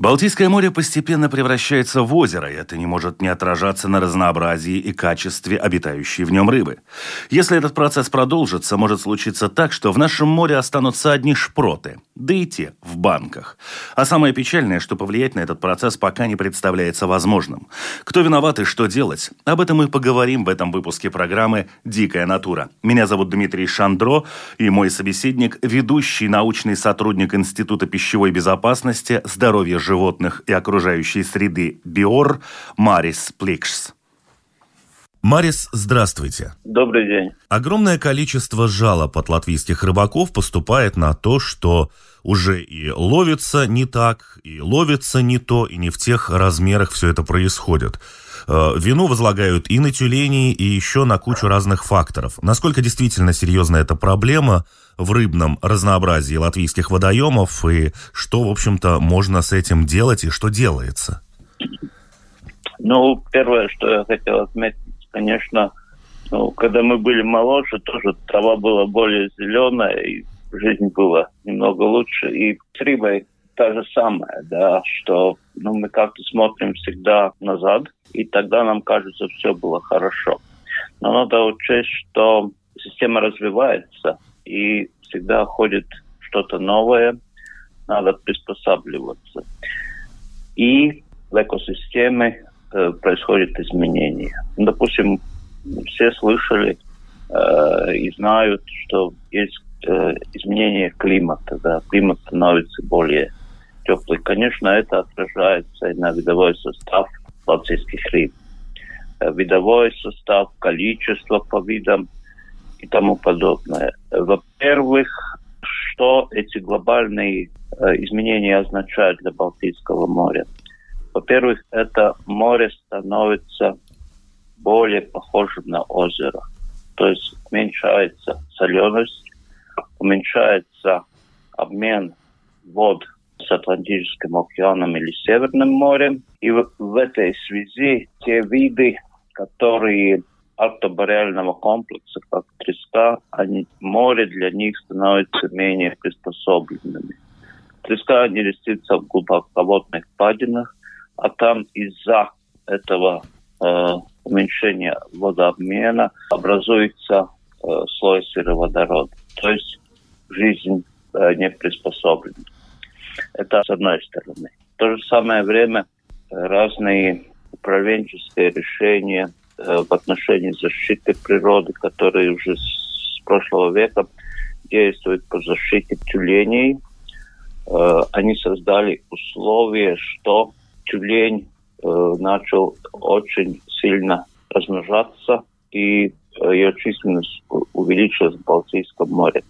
Балтийское море постепенно превращается в озеро, и это не может не отражаться на разнообразии и качестве обитающей в нем рыбы. Если этот процесс продолжится, может случиться так, что в нашем море останутся одни шпроты, да и те в банках. А самое печальное, что повлиять на этот процесс пока не представляется возможным. Кто виноват и что делать? Об этом мы поговорим в этом выпуске программы «Дикая натура». Меня зовут Дмитрий Шандро, и мой собеседник – ведущий научный сотрудник Института пищевой безопасности, здоровья животных животных и окружающей среды БИОР Марис Пликшс. Марис, здравствуйте. Добрый день. Огромное количество жалоб от латвийских рыбаков поступает на то, что уже и ловится не так, и ловится не то, и не в тех размерах все это происходит. Э, вину возлагают и на тюленей, и еще на кучу разных факторов. Насколько действительно серьезна эта проблема в рыбном разнообразии латвийских водоемов, и что, в общем-то, можно с этим делать, и что делается? Ну, первое, что я хотел отметить, конечно, ну, когда мы были моложе, тоже трава была более зеленая, и жизнь была немного лучше. И с рыбой та же самая, да, что ну, мы как-то смотрим всегда назад, и тогда нам кажется, все было хорошо. Но надо учесть, что система развивается, и всегда ходит что-то новое, надо приспосабливаться. И в экосистеме э, происходят изменения. Ну, допустим, все слышали э, и знают, что есть э, изменение климата. Да? Климат становится более теплый. Конечно, это отражается и на видовой состав балтийских рыб. Э, видовой состав, количество по видам и тому подобное. Во-первых, что эти глобальные э, изменения означают для Балтийского моря? Во-первых, это море становится более похожим на озеро. То есть уменьшается соленость, уменьшается обмен вод Атлантическим океаном или Северным морем. И в, в этой связи те виды, которые артобареального комплекса, как треска, они, море для них становится менее приспособленными. Треска не растится в глубоководных падинах, а там из-за этого э, уменьшения водообмена образуется э, слой сероводорода. То есть жизнь э, не приспособлена. Это с одной стороны. В то же самое время э, разные управленческие решения э, в отношении защиты природы, которые уже с прошлого века действуют по защите тюленей. Э, они создали условия, что тюлень начал очень сильно размножаться, и ее численность увеличилась в Балтийском море.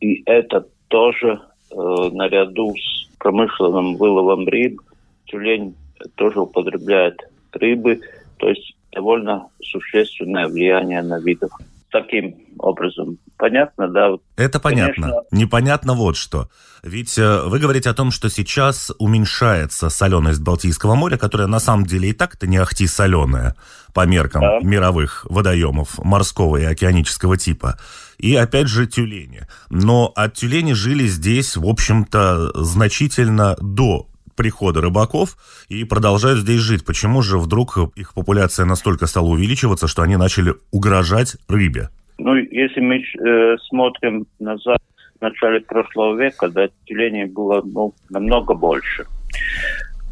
И это тоже наряду с промышленным выловом рыб тюлень тоже употребляет рыбы, то есть довольно существенное влияние на видов. Таким образом, понятно, да? Это понятно. Конечно... Непонятно вот что. Ведь э, вы говорите о том, что сейчас уменьшается соленость Балтийского моря, которая на самом деле и так-то не ахти соленая по меркам да. мировых водоемов морского и океанического типа и, опять же, тюлени. Но от тюлени жили здесь, в общем-то, значительно до прихода рыбаков и продолжают здесь жить. Почему же вдруг их популяция настолько стала увеличиваться, что они начали угрожать рыбе? Ну, если мы э, смотрим назад, в начале прошлого века, да, тюленей было ну, намного больше.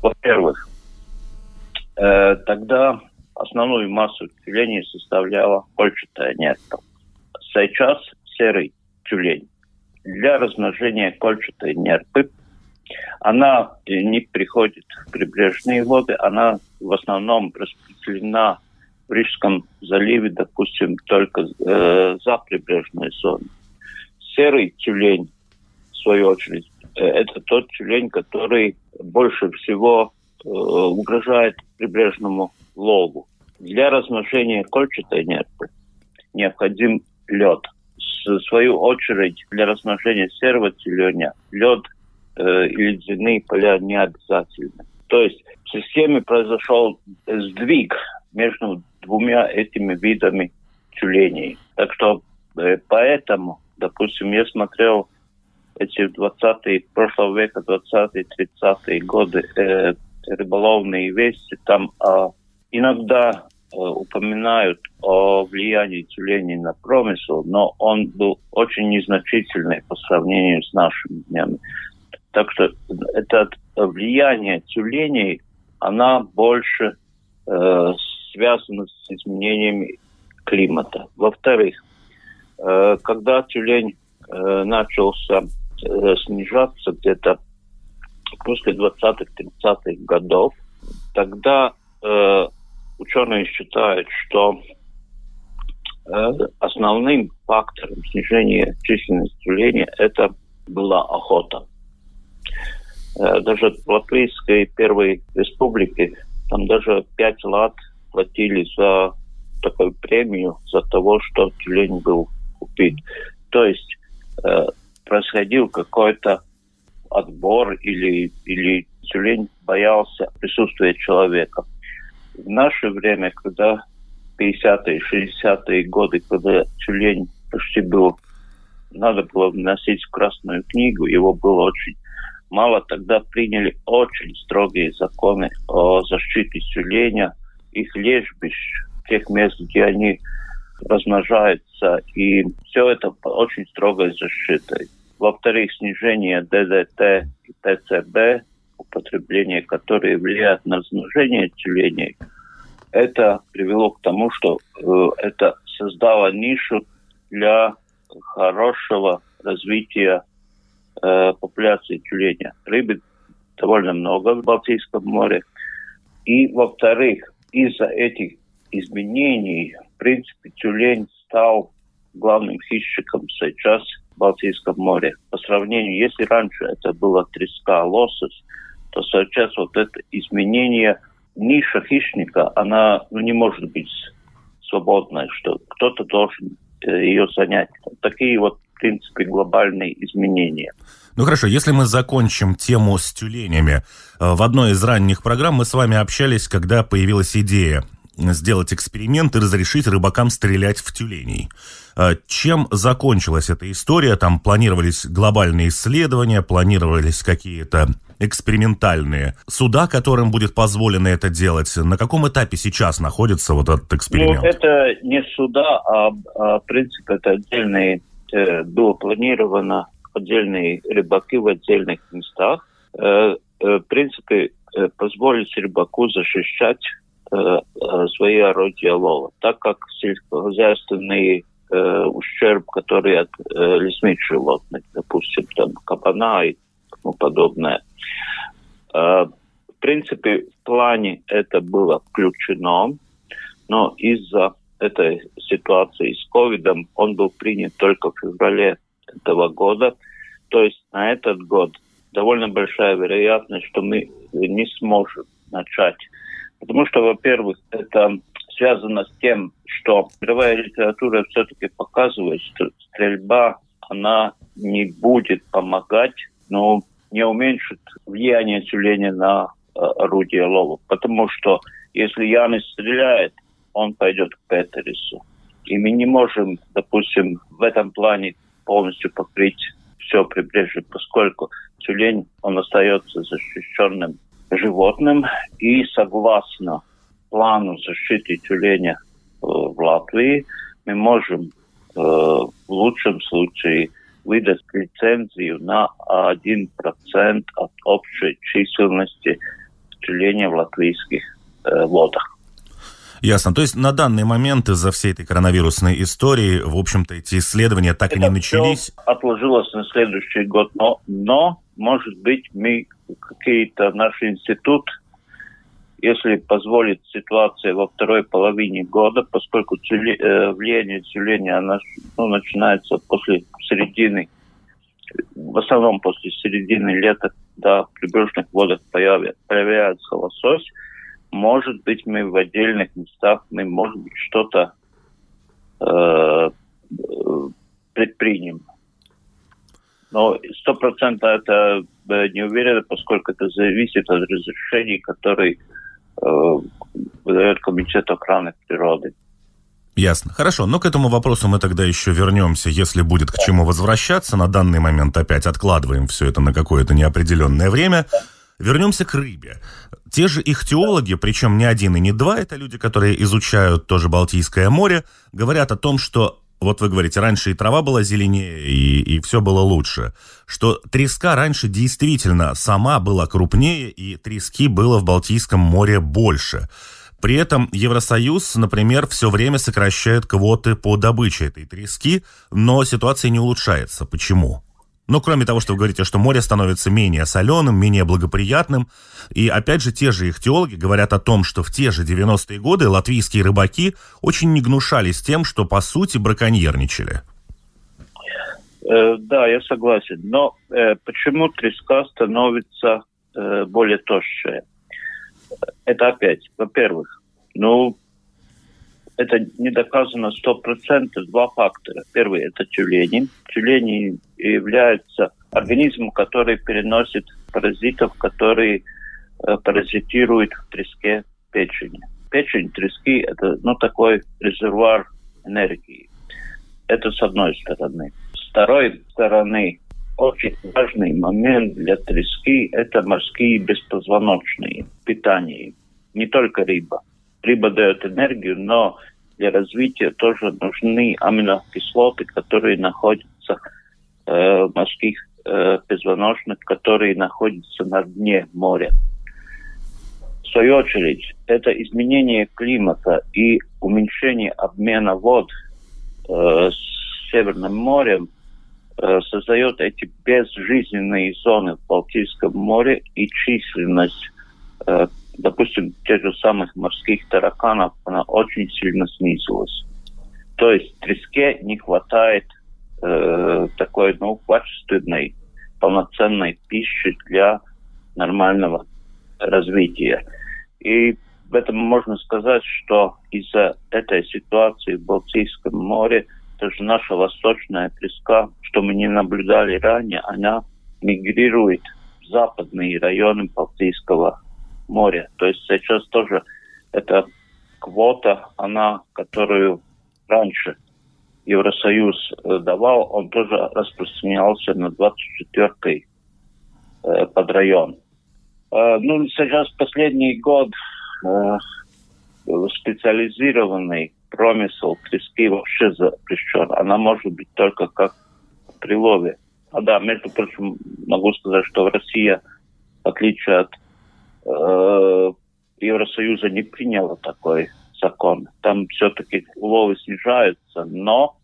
Во-первых, э, тогда основную массу тюленей составляла кольчатая нерка сейчас серый тюлень для размножения кольчатой нерпы. Она не приходит в прибрежные воды, она в основном распределена в Рижском заливе, допустим, только э, за прибрежной зоной. Серый тюлень свою очередь, э, это тот тюлень, который больше всего э, угрожает прибрежному лову. Для размножения кольчатой нерпы необходим лед. В свою очередь, для размножения серого тюленя лед э, ледяные поля не обязательны. То есть в системе произошел сдвиг между двумя этими видами тюленей. Так что э, поэтому, допустим, я смотрел эти 20-е, прошлого века, 20-е, 30-е годы э, рыболовные вести, там э, иногда э, упоминают о влиянии тюленей на промысел, но он был очень незначительный по сравнению с нашими днями. Так что это влияние тюленей, она больше э, связана с изменениями климата. Во-вторых, э, когда тюлень э, начался э, снижаться где-то после 20-30-х годов, тогда э, ученые считают, что э, основным фактором снижения численности тюленей это была охота. Э, даже в Латвийской первой республике там даже пять лат платили за такую премию за того, что тюлень был убит. То есть э, происходил какой-то отбор или, или тюлень боялся присутствия человека. В наше время, когда 50-е, 60-е годы, когда тюлень почти был, надо было вносить в Красную книгу, его было очень мало, тогда приняли очень строгие законы о защите тюленя, их лежбищ, тех мест, где они размножаются, и все это очень строгой защитой. Во-вторых, снижение ДДТ и ТЦБ, употребление, которые влияют на размножение тюленей, это привело к тому, что э, это создало нишу для хорошего развития э, популяции тюленя. Рыбы довольно много в Балтийском море. И, во-вторых, из-за этих изменений, в принципе, тюлень стал главным хищником сейчас в Балтийском море. По сравнению, если раньше это было треска, лосось, то сейчас вот это изменение ниша хищника, она ну, не может быть свободной, что кто-то должен э, ее занять. Такие вот, принципе, глобальные изменения. Ну хорошо, если мы закончим тему с тюленями. Э, в одной из ранних программ мы с вами общались, когда появилась идея сделать эксперимент и разрешить рыбакам стрелять в тюленей. А чем закончилась эта история? Там планировались глобальные исследования, планировались какие-то экспериментальные суда, которым будет позволено это делать. На каком этапе сейчас находится вот этот эксперимент? Ну, это не суда, а, а в принципе это отдельные, э, было планировано отдельные рыбаки в отдельных местах. Э, э, в принципе, э, позволить рыбаку защищать Э, э, свои орудия лова, так как сельскохозяйственный э, ущерб, который от э, лесных животных, допустим, там кабана и тому подобное. Э, в принципе, в плане это было включено, но из-за этой ситуации с ковидом он был принят только в феврале этого года. То есть на этот год довольно большая вероятность, что мы не сможем начать Потому что, во-первых, это связано с тем, что мировая литература все-таки показывает, что стрельба, она не будет помогать, но не уменьшит влияние тюленя на э, орудие лова. Потому что если Янис стреляет, он пойдет к Петерису. И мы не можем, допустим, в этом плане полностью покрыть все прибрежье, поскольку тюлень, он остается защищенным животным и согласно плану защиты тюленя э, в Латвии мы можем э, в лучшем случае выдать лицензию на 1% от общей численности тюленя в латвийских э, водах. Ясно. То есть на данный момент из-за всей этой коронавирусной истории, в общем-то, эти исследования так Это и не начались. отложилось на следующий год, но, но может быть, мы какие-то наш институт, если позволит ситуация во второй половине года, поскольку тюле, э, влияние тюления оно, ну, начинается после середины в основном после середины лета, да, в прибрежных водах появляется лосось, может быть, мы в отдельных местах, мы, может быть, что-то э, предпримем. Но сто процентов это э, не уверен, поскольку это зависит от разрешений, которые э, выдает Комитет охраны природы. Ясно. Хорошо, но к этому вопросу мы тогда еще вернемся, если будет к чему возвращаться. На данный момент опять откладываем все это на какое-то неопределенное время. Вернемся к рыбе. Те же их теологи, причем не один и не два, это люди, которые изучают тоже Балтийское море, говорят о том, что вот вы говорите, раньше и трава была зеленее, и, и все было лучше. Что треска раньше действительно сама была крупнее, и трески было в Балтийском море больше. При этом Евросоюз, например, все время сокращает квоты по добыче этой трески, но ситуация не улучшается. Почему? Ну, кроме того, что вы говорите, что море становится менее соленым, менее благоприятным. И опять же, те же их теологи говорят о том, что в те же 90-е годы латвийские рыбаки очень не гнушались тем, что по сути браконьерничали. Э, да, я согласен. Но э, почему треска становится э, более толще? Это опять, во-первых, ну, это не доказано сто процентов. Два фактора. Первый – это тюлени. Тюлени являются организмом, который переносит паразитов, которые э, паразитируют в треске печени. Печень трески – это ну, такой резервуар энергии. Это с одной стороны. С второй стороны, очень важный момент для трески – это морские беспозвоночные питания. Не только рыба. Рыба дает энергию, но для развития тоже нужны аминокислоты, которые находятся э, в морских э, позвоночных, которые находятся на дне моря. В свою очередь, это изменение климата и уменьшение обмена вод э, с Северным морем э, создает эти безжизненные зоны в Балтийском море и численность э, допустим, тех же самых морских тараканов, она очень сильно снизилась. То есть треске не хватает э, такой, ну, качественной, полноценной пищи для нормального развития. И в этом можно сказать, что из-за этой ситуации в Балтийском море даже наша восточная треска, что мы не наблюдали ранее, она мигрирует в западные районы Балтийского моря. То есть сейчас тоже эта квота, она, которую раньше Евросоюз э, давал, он тоже распространялся на 24-й э, подрайон. Э, ну, сейчас последний год э, специализированный промысел трески вообще запрещен. Она может быть только как прилове. А да, между прочим, могу сказать, что Россия, в отличие от э, Евросоюза не приняло такой закон. Там все-таки уловы снижаются, но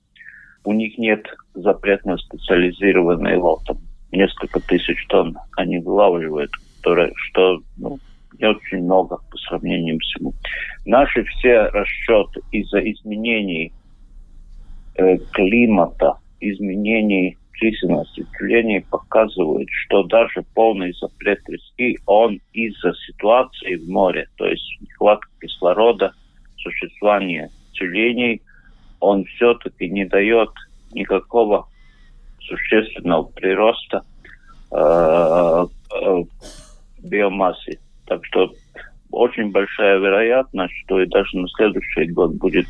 у них нет запрета на специализированный лов. Там несколько тысяч тонн они вылавливают, которые, что ну, не очень много по сравнению с всему. Наши все расчеты из-за изменений э, климата, изменений численность исследований показывает, что даже полный запрет трески, он из-за ситуации в море, то есть нехватка кислорода, существование тюленей, он все-таки не дает никакого существенного прироста э, э, биомассы. Так что очень большая вероятность, что и даже на следующий год будет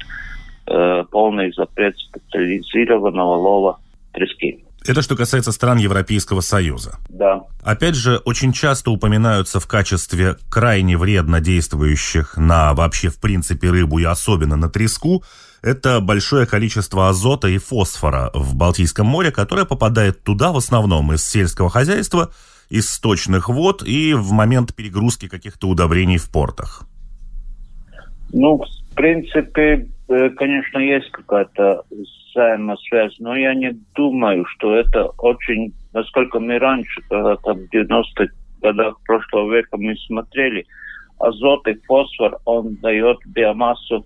э, полный запрет специализированного лова трески. Это что касается стран Европейского Союза. Да. Опять же, очень часто упоминаются в качестве крайне вредно действующих на вообще в принципе рыбу и особенно на треску это большое количество азота и фосфора в Балтийском море, которое попадает туда в основном из сельского хозяйства, из сточных вод и в момент перегрузки каких-то удобрений в портах. Ну, в принципе, э, конечно, есть какая-то взаимосвязь, но я не думаю, что это очень, насколько мы раньше, когда там в 90-х годах прошлого века мы смотрели, азот и фосфор, он дает биомассу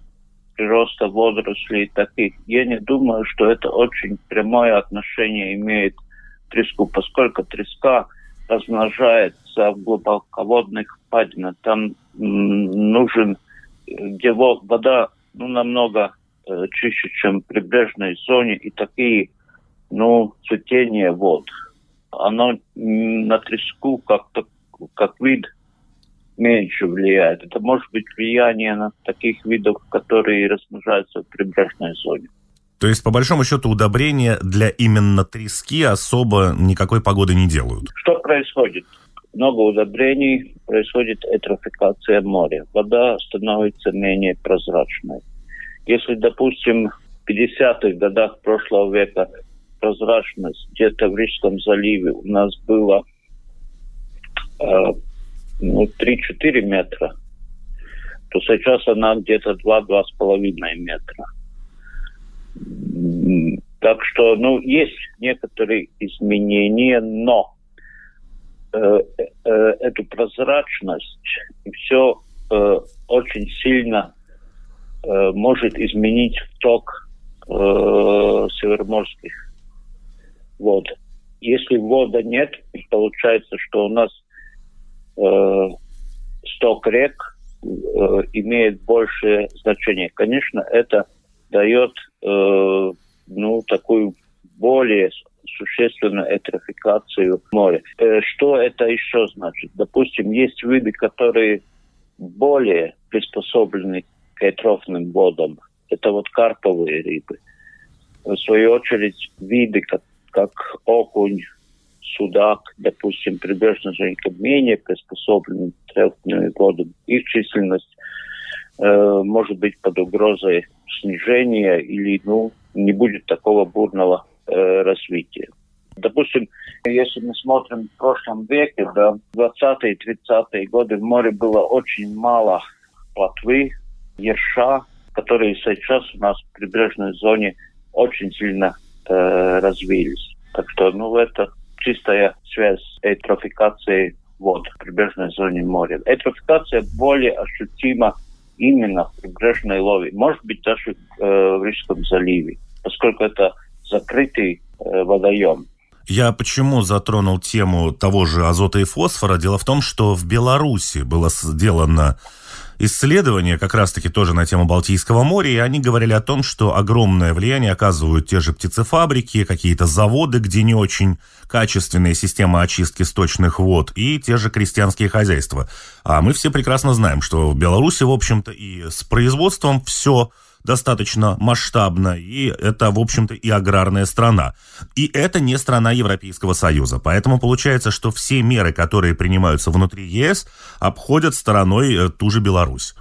прироста водорослей таких. Я не думаю, что это очень прямое отношение имеет треску, поскольку треска размножается в глубоководных впадинах. Там нужен, где вода ну, намного э, чище, чем в прибрежной зоне, и такие, ну, цветение вод. Оно на треску как-то, как вид меньше влияет. Это может быть влияние на таких видов, которые размножаются в прибрежной зоне. То есть, по большому счету, удобрения для именно трески особо никакой погоды не делают? Что происходит? Много удобрений, происходит этрофикация моря. Вода становится менее прозрачной. Если, допустим, в 50-х годах прошлого века прозрачность где-то в Рижском заливе у нас была э, ну, 3-4 метра, то сейчас она где-то 2-2,5 метра. Так что, ну, есть некоторые изменения, но э, э, эту прозрачность все э, очень сильно э, может изменить ток э, североморских вод. Если вода нет, получается, что у нас э, сток рек э, имеет большее значение. Конечно, это дает э, ну, такую более существенную этрофикацию моря. Э, что это еще значит? Допустим, есть виды, которые более приспособлены к этрофным водам. Это вот карповые рыбы. В свою очередь, виды, как, как окунь, судак, допустим, прибрежная зонка менее приспособлены к этрофным водам. Их численность э, может быть под угрозой снижения или ну, не будет такого бурного э, развития. Допустим, если мы смотрим в прошлом веке, да, 20-е 30-е годы в море было очень мало плотвы, ерша, которые сейчас у нас в прибрежной зоне очень сильно э, развились. Так что, ну, это чистая связь эйтрофикации вод в прибрежной зоне моря. Эйтрофикация более ощутима именно в прибрежной лове, может быть даже э, в Рижском заливе, поскольку это закрытый э, водоем. Я почему затронул тему того же азота и фосфора? Дело в том, что в Беларуси было сделано исследование как раз-таки тоже на тему Балтийского моря, и они говорили о том, что огромное влияние оказывают те же птицефабрики, какие-то заводы, где не очень качественные системы очистки сточных вод, и те же крестьянские хозяйства. А мы все прекрасно знаем, что в Беларуси, в общем-то, и с производством все достаточно масштабно, и это, в общем-то, и аграрная страна. И это не страна Европейского Союза. Поэтому получается, что все меры, которые принимаются внутри ЕС, обходят стороной э, ту же Беларусь.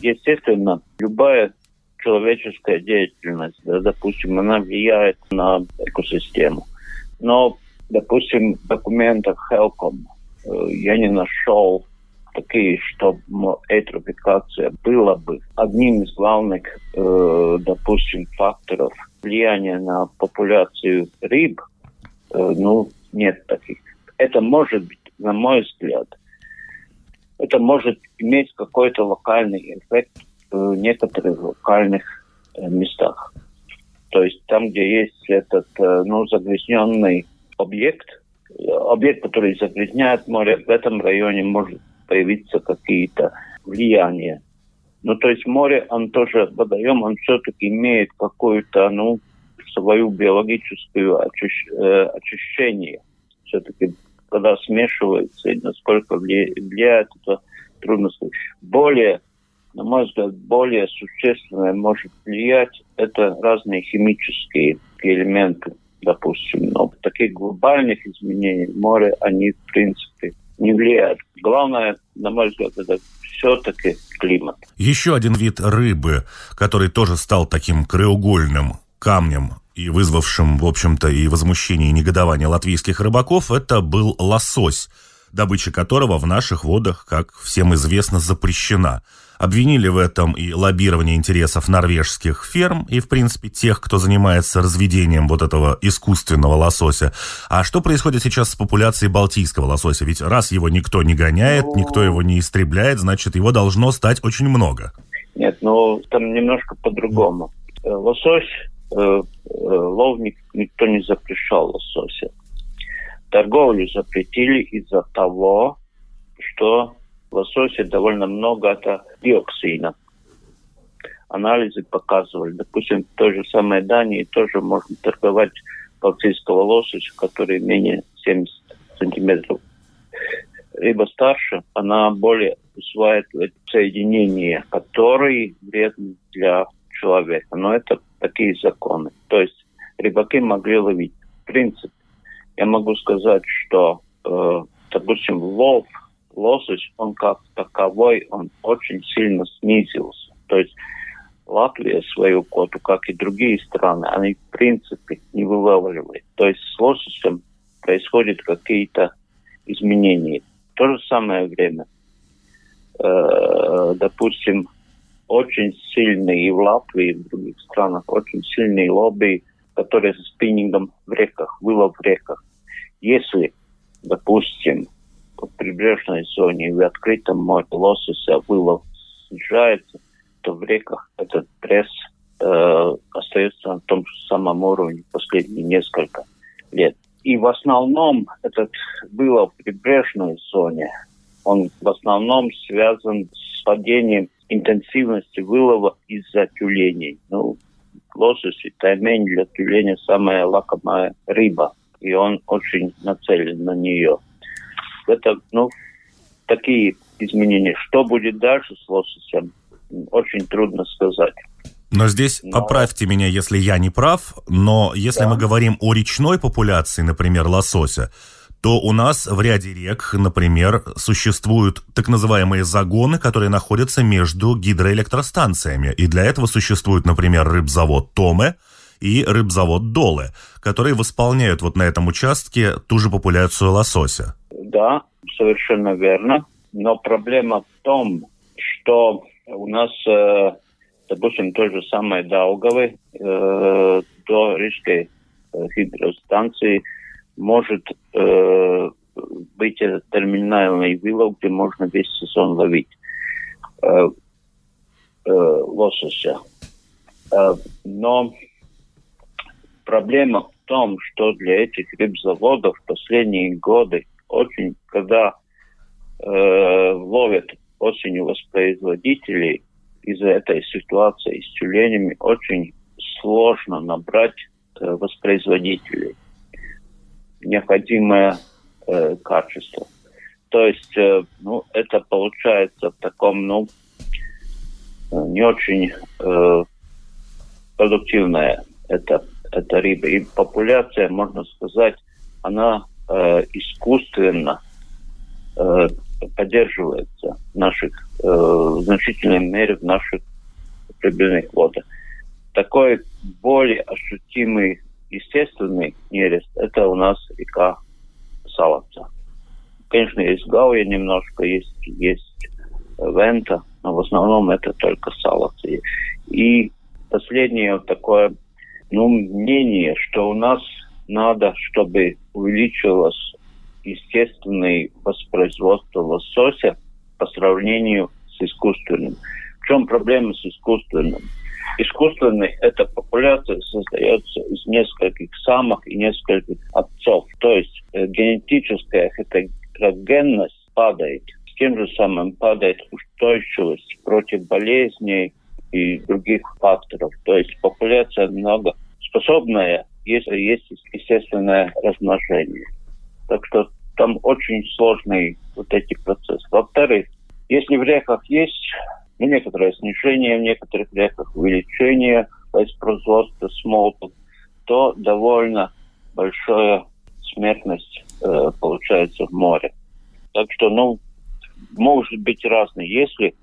Естественно, любая человеческая деятельность, да, допустим, она влияет на экосистему. Но, допустим, в документах Helcom э, я не нашел такие, чтобы эйтрофикация была бы одним из главных, э, допустим, факторов влияния на популяцию рыб, э, ну, нет таких. Это может быть, на мой взгляд, это может иметь какой-то локальный эффект в некоторых локальных э, местах. То есть там, где есть этот, э, ну, загрязненный объект, э, объект, который загрязняет море, в этом районе может появиться какие-то влияния. Ну, то есть море, он тоже, водоем, он все-таки имеет какую-то, ну, свою биологическую очищ, э, очищение. Все-таки, когда смешивается, и насколько влияет, это трудно сказать. Более, на мой взгляд, более существенное может влиять это разные химические элементы, допустим. Но таких глобальных изменений море, они, в принципе, не влияет. Главное, на мой взгляд, это все-таки климат. Еще один вид рыбы, который тоже стал таким краеугольным камнем и вызвавшим, в общем-то, и возмущение, и негодование латвийских рыбаков, это был лосось, добыча которого в наших водах, как всем известно, запрещена. Обвинили в этом и лоббирование интересов норвежских ферм и, в принципе, тех, кто занимается разведением вот этого искусственного лосося. А что происходит сейчас с популяцией балтийского лосося? Ведь раз его никто не гоняет, ну... никто его не истребляет, значит, его должно стать очень много. Нет, ну там немножко по-другому. Лосось, э, э, ловник, никто не запрещал лосося. торговлю запретили из-за того, что в лососе довольно много это диоксина. Анализы показывали. Допустим, в той же самой Дании тоже можно торговать балтийского лосося, который менее 70 сантиметров. Либо старше, она более усваивает соединения, которые вредны для человека. Но это такие законы. То есть рыбаки могли ловить. В принципе, я могу сказать, что, э, допустим, лов лосось, он как таковой, он очень сильно снизился. То есть Латвия свою коту, как и другие страны, они в принципе не вылавливают. То есть с лососем происходят какие-то изменения. В то же самое время, э, допустим, очень сильные и в Латвии, и в других странах, очень сильные лобби, которые с спиннингом в реках, вылов в реках. Если, допустим, в прибрежной зоне и в открытом море лосося вылов снижается, то в реках этот пресс э, остается на том же самом уровне последние несколько лет. И в основном этот вылов в прибрежной зоне, он в основном связан с падением интенсивности вылова из-за тюленей. Ну, лосось и таймень для тюленя самая лакомая рыба, и он очень нацелен на нее. Это, ну, такие изменения. Что будет дальше с лососем, очень трудно сказать. Но здесь но... поправьте меня, если я не прав, но если да. мы говорим о речной популяции, например, лосося, то у нас в ряде рек, например, существуют так называемые загоны, которые находятся между гидроэлектростанциями. И для этого существует, например, рыбзавод Томе и рыбзавод Доле, которые восполняют вот на этом участке ту же популяцию лосося. Да, совершенно верно. Но проблема в том, что у нас, э, допустим, той же самой Даугавы э, до Рижской э, гидростанции может быть этот терминальный вылов, где можно весь сезон ловить лосося. Но проблема в том, что для этих рыбзаводов последние годы очень, когда э, ловят осенью воспроизводителей из-за этой ситуации с тюленями очень сложно набрать э, воспроизводителей. Необходимое э, качество. То есть, э, ну, это получается в таком, ну, э, не очень э, продуктивная эта, эта рыба. И популяция, можно сказать, она э, искусственно э, поддерживается в наших, э, в значительной мере в наших прибыльных водах. Такой более ощутимый естественный нерест – это у нас река Салаца. Конечно, есть Гауя немножко, есть, есть Вента, но в основном это только Салаца. И последнее такое ну, мнение, что у нас надо, чтобы увеличилось естественное воспроизводство лосося по сравнению с искусственным. В чем проблема с искусственным? Искусственный – эта популяция создается из нескольких самок и нескольких отцов. То есть э, генетическая хетерогенность падает. С тем же самым падает устойчивость против болезней и других факторов. То есть популяция много способная, если есть естественное размножение. Так что там очень сложный вот эти процессы. Во-вторых, если в реках есть ну, некоторое снижение, в некоторых реках увеличение воспроизводства смолтов, то довольно большая смертность э, получается в море. Так что, ну, может быть разный. Если,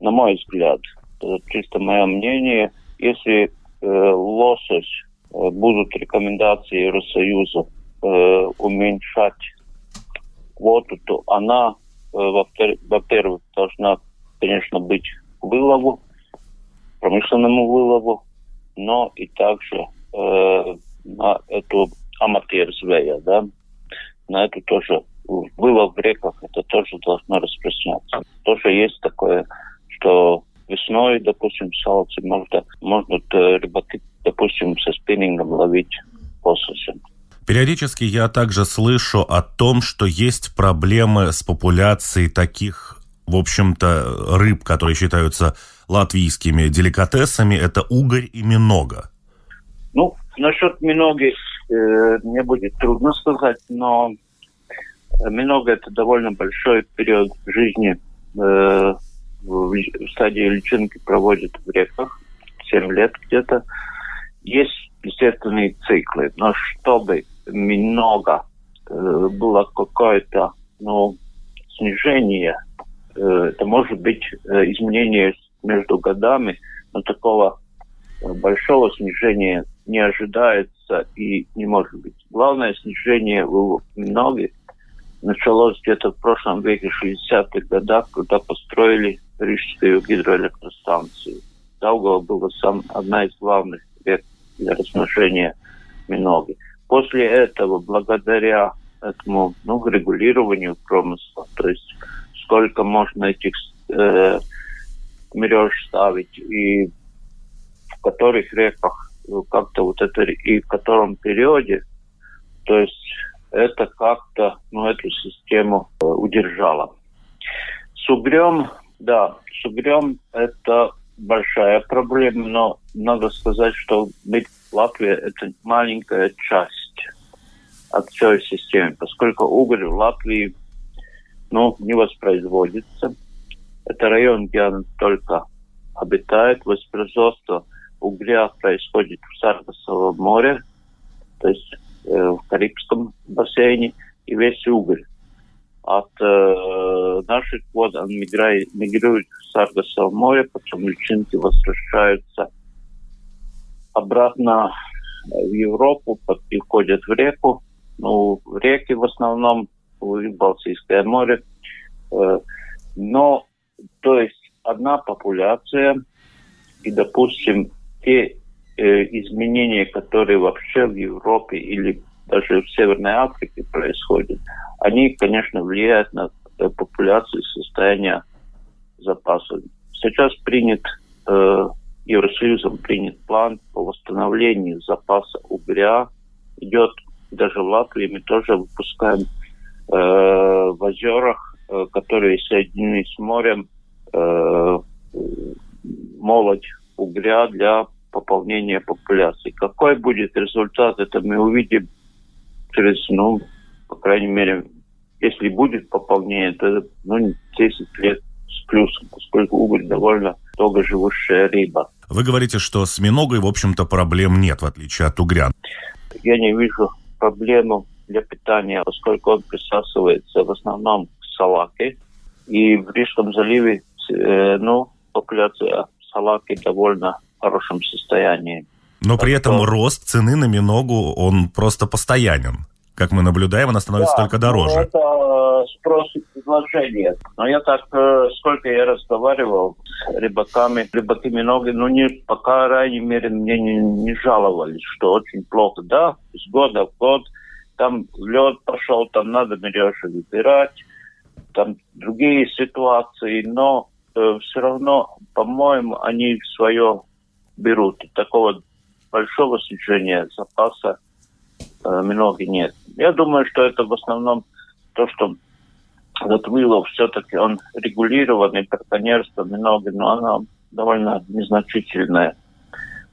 на мой взгляд, это чисто мое мнение, если э, лосось будут рекомендации Евросоюза э, уменьшать квоту, то она, э, во-первых, должна, конечно, быть вылову, промышленному вылову, но и также э, на эту аматерзвея, да, на эту тоже вылов в реках, это тоже должно распространяться. Тоже есть такое, что весной, допустим, салцы можно, можно э, рыбаки, допустим, со спиннингом ловить лососем. Периодически я также слышу о том, что есть проблемы с популяцией таких, в общем-то, рыб, которые считаются латвийскими деликатесами. Это угорь и минога. Ну, насчет миноги э, мне будет трудно сказать, но минога это довольно большой период жизни э, в, в стадии личинки проводит в реках, 7 лет где-то. Есть естественные циклы, но чтобы много э, было какое-то ну, снижение, э, это может быть э, изменение между годами, но такого большого снижения не ожидается и не может быть. Главное снижение в Миноге началось где-то в прошлом веке, 60-х годах, когда построили Рижскую гидроэлектростанцию. Даугава была сам, одна из главных рек для размножения миноги. После этого, благодаря этому ну, регулированию промысла, то есть сколько можно этих э, мереж ставить и в которых реках как-то вот это и в котором периоде, то есть это как-то ну, эту систему э, удержало. С угрем, да, с угрем это большая проблема, но надо сказать, что мы Латвия – это маленькая часть от всей системы, поскольку уголь в Латвии ну, не воспроизводится. Это район, где он только обитает. Воспроизводство угля происходит в Саргасовом море, то есть э, в Карибском бассейне, и весь уголь от э, наших вод он мигрирует, мигрирует в Саргасово море, потом личинки возвращаются обратно в Европу, приходят в реку. Ну, в реки в основном, в Балтийское море. Э, но, то есть, одна популяция, и, допустим, те э, изменения, которые вообще в Европе или даже в Северной Африке происходят, они, конечно, влияют на популяцию состояния запасов. Сейчас принят э, Евросоюзом принят план по восстановлению запаса угря. Идет даже в Латвии мы тоже выпускаем э, в озерах, э, которые соединены с морем, э, молоть угря для пополнения популяции. Какой будет результат, это мы увидим через, ну, по крайней мере, если будет пополнение, то ну, 10 лет с плюсом, поскольку уголь довольно долгоживущая рыба. Вы говорите, что с миногой, в общем-то, проблем нет, в отличие от угря. Я не вижу проблему для питания, поскольку он присасывается в основном к салаке. И в Рижском заливе, э, ну, популяция салаки довольно хорошем состоянии. Но при этом рост цены на миногу, он просто постоянен. Как мы наблюдаем, она становится да, только дороже. Ну, это э, спрос и предложение. Но я так, э, сколько я разговаривал с рыбаками, рыбаки миноги, ну, не, пока, по крайней мере, мне не, не жаловались, что очень плохо. Да, с года в год там лед пошел, там надо мережи выбирать, там другие ситуации, но э, все равно, по-моему, они свое берут. Такого большого снижения запаса э, много нет. Я думаю, что это в основном то, что Латвилов все-таки он регулированный, браконьерство много, но оно довольно незначительное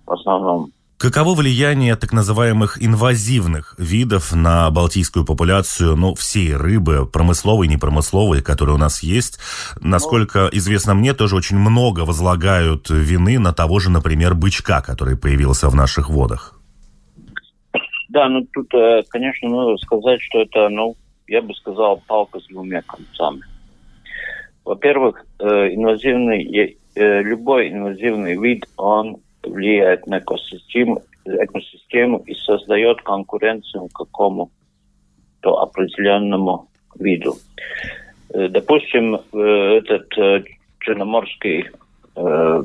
в основном. Каково влияние так называемых инвазивных видов на балтийскую популяцию, ну, всей рыбы, промысловой, непромысловой, которые у нас есть? Насколько известно мне, тоже очень много возлагают вины на того же, например, бычка, который появился в наших водах. Да, ну тут, э, конечно, надо сказать, что это, ну, я бы сказал, палка с двумя концами. Во-первых, э, инвазивный, э, любой инвазивный вид, он влияет на экосистему, экосистему и создает конкуренцию какому-то определенному виду. Э, допустим, э, этот э, черноморский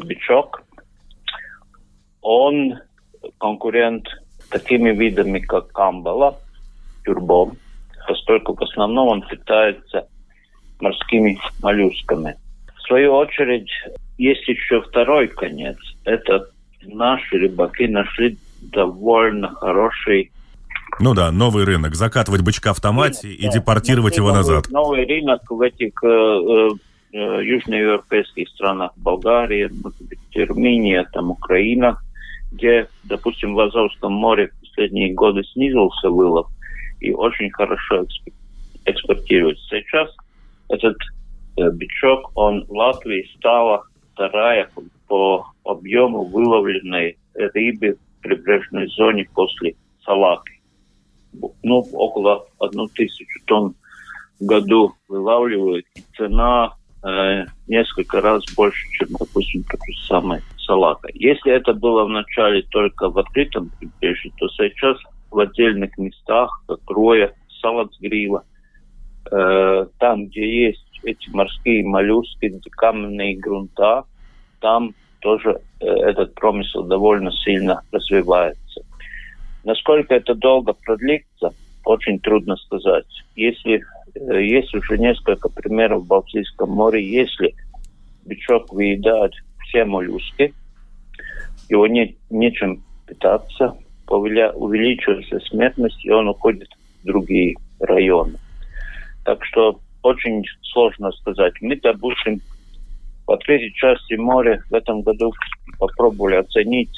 бичок, он конкурент такими видами, как камбала, тюрбом, поскольку в основном он питается морскими моллюсками. В свою очередь, есть еще второй конец. Это наши рыбаки нашли довольно хороший Ну да, новый рынок. Закатывать бычка в томате и да, депортировать его назад. Новый рынок в этих э, э, э, южноевропейских странах. Болгария, может быть, Армения, там Украина, где, допустим, в Азовском море в последние годы снизился вылов и очень хорошо экспортируется. Сейчас этот э, бичок, он в Латвии стала вторая по объему выловленной рыбы в прибрежной зоне после салаки. Ну, около одну тысячу тонн в году вылавливают, и цена э, несколько раз больше, чем, допустим, тот же самый салака. Если это было вначале только в открытом прибрежье, то сейчас в отдельных местах, как Роя, Салацгрива, э, там, где есть эти морские моллюски, каменные грунта, там тоже э, этот промысел довольно сильно развивается. Насколько это долго продлится, очень трудно сказать. Если э, есть уже несколько примеров в Балтийском море, если бичок выедает все моллюски, его не, нечем питаться, увеличивается смертность, и он уходит в другие районы. Так что очень сложно сказать. Мы, допустим, в открытой части моря в этом году попробовали оценить,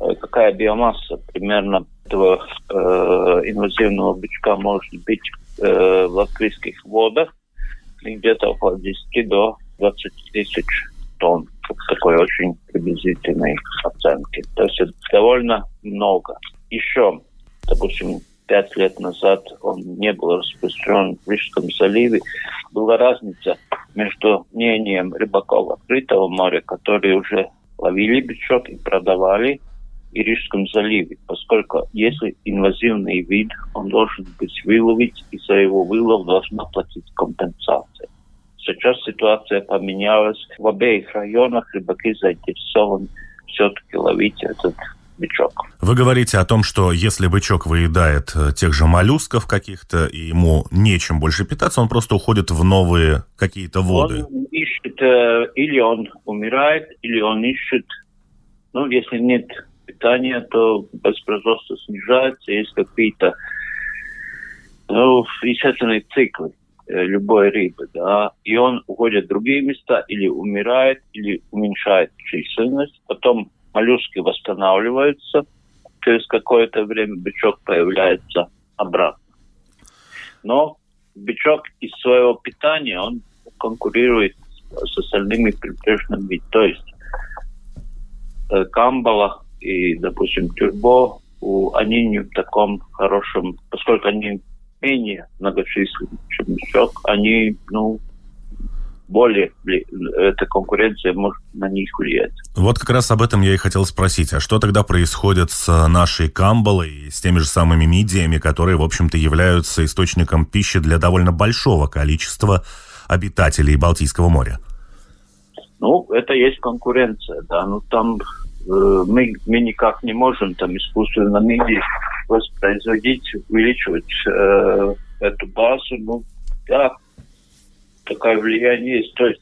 э, какая биомасса примерно этого э, инвазивного бычка может быть э, в латвийских водах, где-то около 10 до 20 тысяч тонн. Такой очень приблизительной оценки. То есть это довольно много. Еще, допустим, пять лет назад он не был распространен в Рижском заливе, была разница между мнением рыбаков открытого моря, которые уже ловили бичок и продавали, и Рижском заливе, поскольку если инвазивный вид, он должен быть выловить, и за его вылов должна платить компенсация. Сейчас ситуация поменялась. В обеих районах рыбаки заинтересованы все-таки ловить этот бычок. Вы говорите о том, что если бычок выедает э, тех же моллюсков каких-то, и ему нечем больше питаться, он просто уходит в новые какие-то воды. Он ищет, э, или он умирает, или он ищет, ну, если нет питания, то воспроизводство снижается, есть какие-то ну, естественные циклы э, любой рыбы, да, и он уходит в другие места, или умирает, или уменьшает численность, потом моллюски восстанавливаются, через какое-то время бичок появляется обратно. Но бичок из своего питания, он конкурирует с остальными прибрежными. То есть э, камбала и, допустим, тюрбо, они не в таком хорошем, поскольку они менее многочисленны, чем бичок, они, ну, более эта конкуренция может на них влиять. Вот как раз об этом я и хотел спросить. А что тогда происходит с нашей камбалой и с теми же самыми мидиями, которые, в общем-то, являются источником пищи для довольно большого количества обитателей Балтийского моря? Ну, это есть конкуренция, да. Ну, там э, мы, мы никак не можем там искусственно мидии воспроизводить, увеличивать э, эту базу. Ну, да, такое влияние есть. То есть,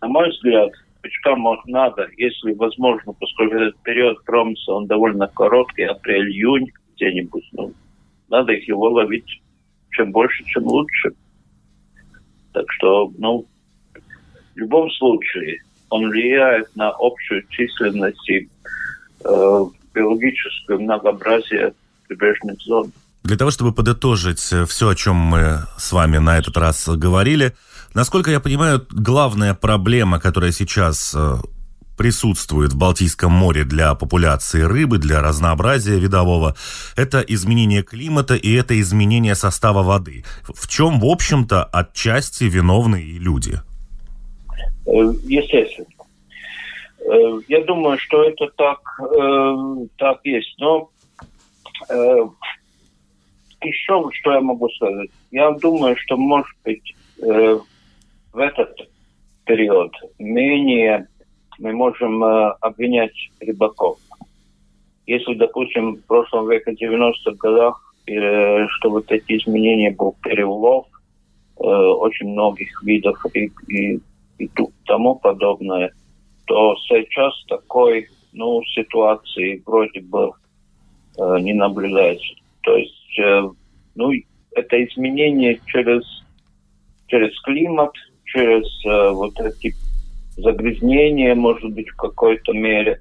на мой взгляд, бычкам надо, если возможно, поскольку этот период промысла, он довольно короткий, апрель-июнь где-нибудь, ну, надо их его ловить чем больше, чем лучше. Так что, ну, в любом случае, он влияет на общую численность и э, биологическое многообразие прибрежных зон. Для того, чтобы подытожить все, о чем мы с вами на этот раз говорили, Насколько я понимаю, главная проблема, которая сейчас э, присутствует в Балтийском море для популяции рыбы, для разнообразия видового, это изменение климата и это изменение состава воды. В чем, в общем-то, отчасти виновны и люди? Э, естественно. Э, я думаю, что это так, так есть. Но еще что я могу сказать? Я думаю, что, может быть, в этот период менее мы можем э, обвинять рыбаков. Если, допустим, в прошлом веке, 90-х годах, э, что вот эти изменения был перелов э, очень многих видов и, и, и тому подобное, то сейчас такой ну, ситуации вроде бы э, не наблюдается. То есть, э, ну, это изменение через, через климат, через э, вот эти загрязнения, может быть, в какой-то мере.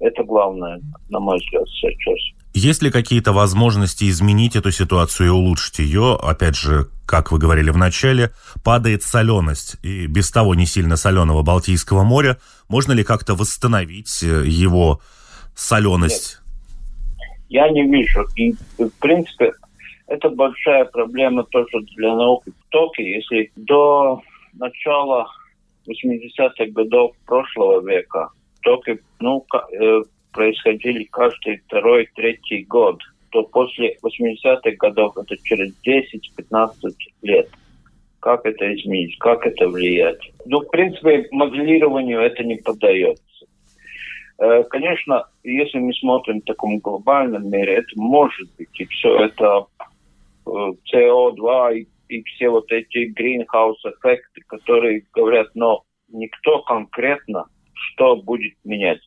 Это главное, на мой взгляд, сейчас. Есть ли какие-то возможности изменить эту ситуацию и улучшить ее? Опять же, как вы говорили в начале, падает соленость и без того не сильно соленого Балтийского моря. Можно ли как-то восстановить э, его соленость? Нет. Я не вижу. И, в принципе, это большая проблема тоже для науки в Токио. Если до начала 80-х годов прошлого века в Токио ну, э, происходили каждый второй, третий год, то после 80-х годов, это через 10-15 лет, как это изменить, как это влиять. Ну, в принципе, моделированию это не поддается. Э, конечно, если мы смотрим в таком глобальном мире, это может быть, и все это CO2 э, и, и все вот эти greenhouse эффекты, которые говорят, но никто конкретно что будет менять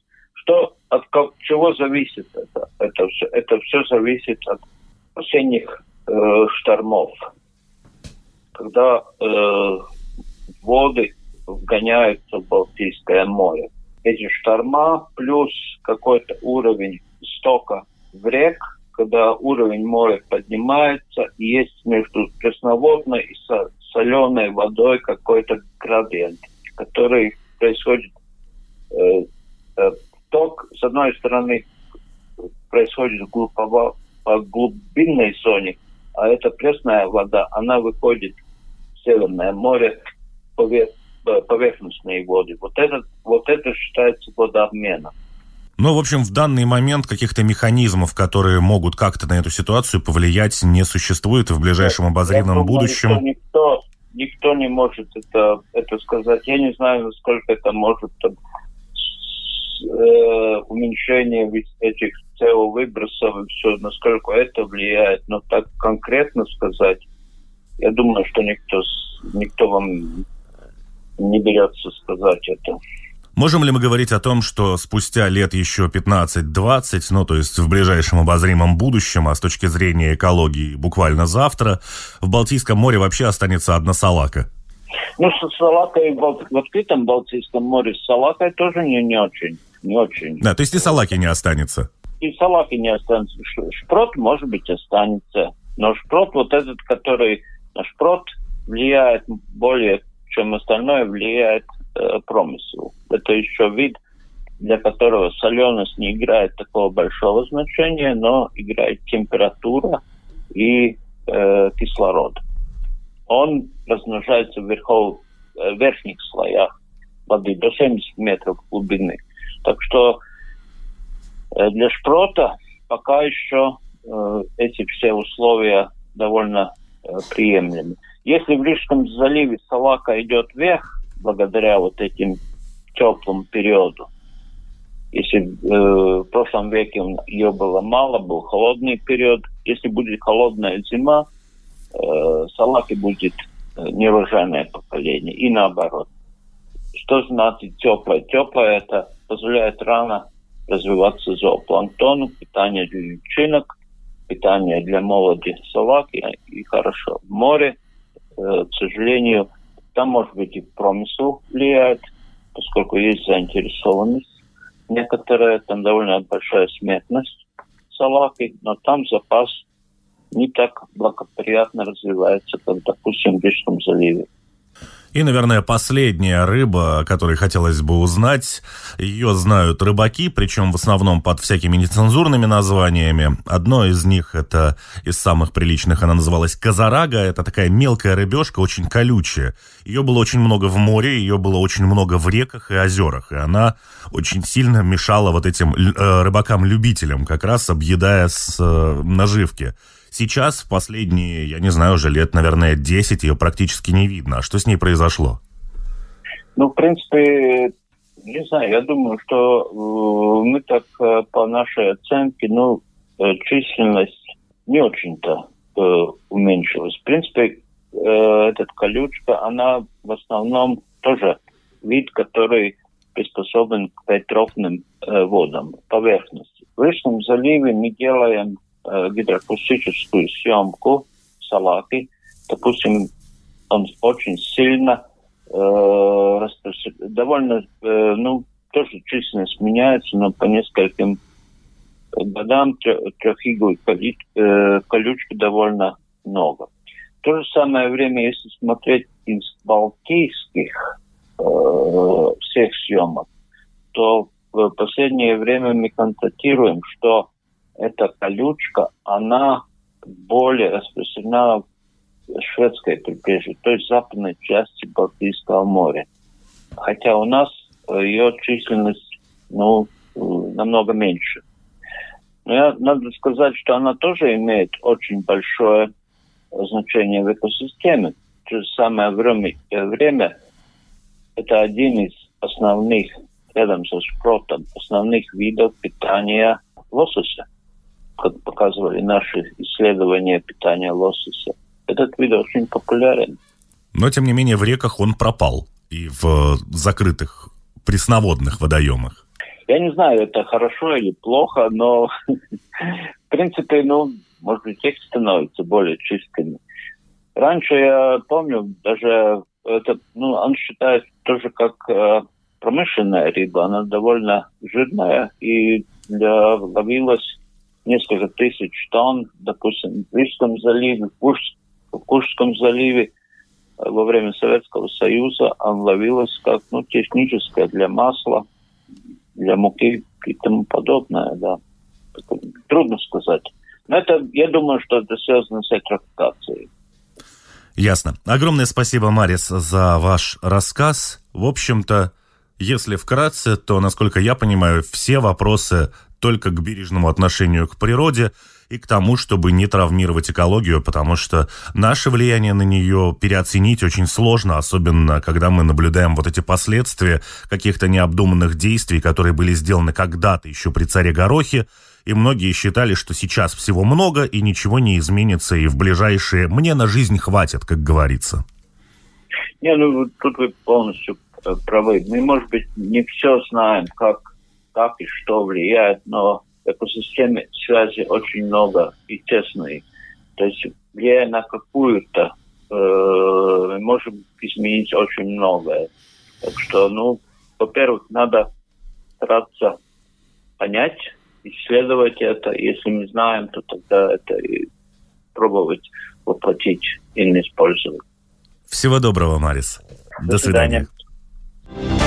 что от чего зависит это? Это все, это все зависит от осенних э, штормов. Когда э, воды вгоняются в Балтийское море. Эти шторма плюс какой-то уровень стока в рек, когда уровень моря поднимается, и есть между пресноводной и соленой водой какой-то градиент, который происходит э, э, ток, с одной стороны, происходит глубоко, по глубинной зоне, а эта пресная вода, она выходит в Северное море, повер, поверхностные воды. Вот это, вот это считается водообменом. Ну, в общем, в данный момент каких-то механизмов, которые могут как-то на эту ситуацию повлиять, не существует и в ближайшем обозримом думаю, будущем. Никто, никто не может это, это сказать. Я не знаю, насколько это может э, уменьшение этих СО-выбросов и все, насколько это влияет. Но так конкретно сказать, я думаю, что никто, никто вам не берется сказать это. Можем ли мы говорить о том, что спустя лет еще 15-20, ну то есть в ближайшем обозримом будущем, а с точки зрения экологии буквально завтра, в Балтийском море вообще останется одна салака? Ну, с салакой в, в открытом Балтийском море с салакой тоже не, не очень не очень. Да, то есть и салаки не останется. И салаки не останется. Шпрот, может быть, останется. Но шпрот вот этот, который шпрот влияет более, чем остальное, влияет э, промысел. Это еще вид, для которого соленость не играет такого большого значения, но играет температура и э, кислород. Он размножается в э, верхних слоях воды до 70 метров глубины. Так что э, для шпрота пока еще э, эти все условия довольно э, приемлемы. Если в Рижском заливе салака идет вверх, благодаря вот этим теплым периоду, если э, в прошлом веке ее было мало, был холодный период, если будет холодная зима, э, салаки будет э, неурожайное поколение, и наоборот. Что значит теплое? Теплое это позволяет рано развиваться зоопланктону, питание для личинок, питание для молоди салаки и хорошо. Море, э, к сожалению, там может быть и промысел влияет, поскольку есть заинтересованность некоторая, там довольно большая смертность салаки, но там запас не так благоприятно развивается, как, допустим, в Рижском заливе. И, наверное, последняя рыба, о которой хотелось бы узнать. Ее знают рыбаки, причем в основном под всякими нецензурными названиями. Одно из них, это из самых приличных, она называлась казарага. Это такая мелкая рыбешка, очень колючая. Ее было очень много в море, ее было очень много в реках и озерах. И она очень сильно мешала вот этим э, рыбакам-любителям, как раз объедая с э, наживки. Сейчас, в последние, я не знаю, уже лет, наверное, 10 ее практически не видно. А что с ней произошло? Ну, в принципе, не знаю, я думаю, что э, мы так э, по нашей оценке, ну, э, численность не очень-то уменьшилась. В принципе, этот колючка, она в основном тоже вид, который приспособлен к петрофным водам, поверхности. В Рижском заливе мы делаем гидроакустическую съемку салаки, допустим, он очень сильно э, довольно, э, ну, тоже численность меняется, но по нескольким годам трехиговой э, колючки довольно много. В то же самое время, если смотреть из балтийских э, всех съемок, то в последнее время мы констатируем, что эта колючка, она более распространена в шведской прибрежье, то есть западной части Балтийского моря. Хотя у нас ее численность ну, намного меньше. Но я, надо сказать, что она тоже имеет очень большое значение в экосистеме. То же самое время, время это один из основных, рядом со шпротом, основных видов питания лосося как показывали наши исследования питания лосося. Этот вид очень популярен. Но, тем не менее, в реках он пропал и в закрытых пресноводных водоемах. Я не знаю, это хорошо или плохо, но в принципе, ну, может быть, их становятся более чистыми. Раньше я помню, даже это, ну, он считается тоже как э, промышленная рыба, она довольно жирная и для, ловилась несколько тысяч тонн, допустим, в Рижском заливе, в, Курск, в Курском заливе э, во время Советского Союза он ловилась как ну, техническая для масла, для муки и тому подобное, да. Трудно сказать. Но это, я думаю, что это связано с электрификацией. Ясно. Огромное спасибо, Марис, за ваш рассказ. В общем-то, если вкратце, то, насколько я понимаю, все вопросы только к бережному отношению к природе и к тому, чтобы не травмировать экологию, потому что наше влияние на нее переоценить очень сложно, особенно когда мы наблюдаем вот эти последствия каких-то необдуманных действий, которые были сделаны когда-то еще при царе Горохе, и многие считали, что сейчас всего много и ничего не изменится, и в ближайшие «мне на жизнь хватит», как говорится. Не, ну тут вы полностью э, правы. Мы, может быть, не все знаем, как как и что влияет, но экосистеме связи очень много и тесные. То есть влияя на какую-то, э, мы можем изменить очень многое. Так что, ну, во-первых, надо стараться понять, исследовать это. Если не знаем, то тогда это и пробовать воплотить или использовать. Всего доброго, Марис. До, До свидания. свидания.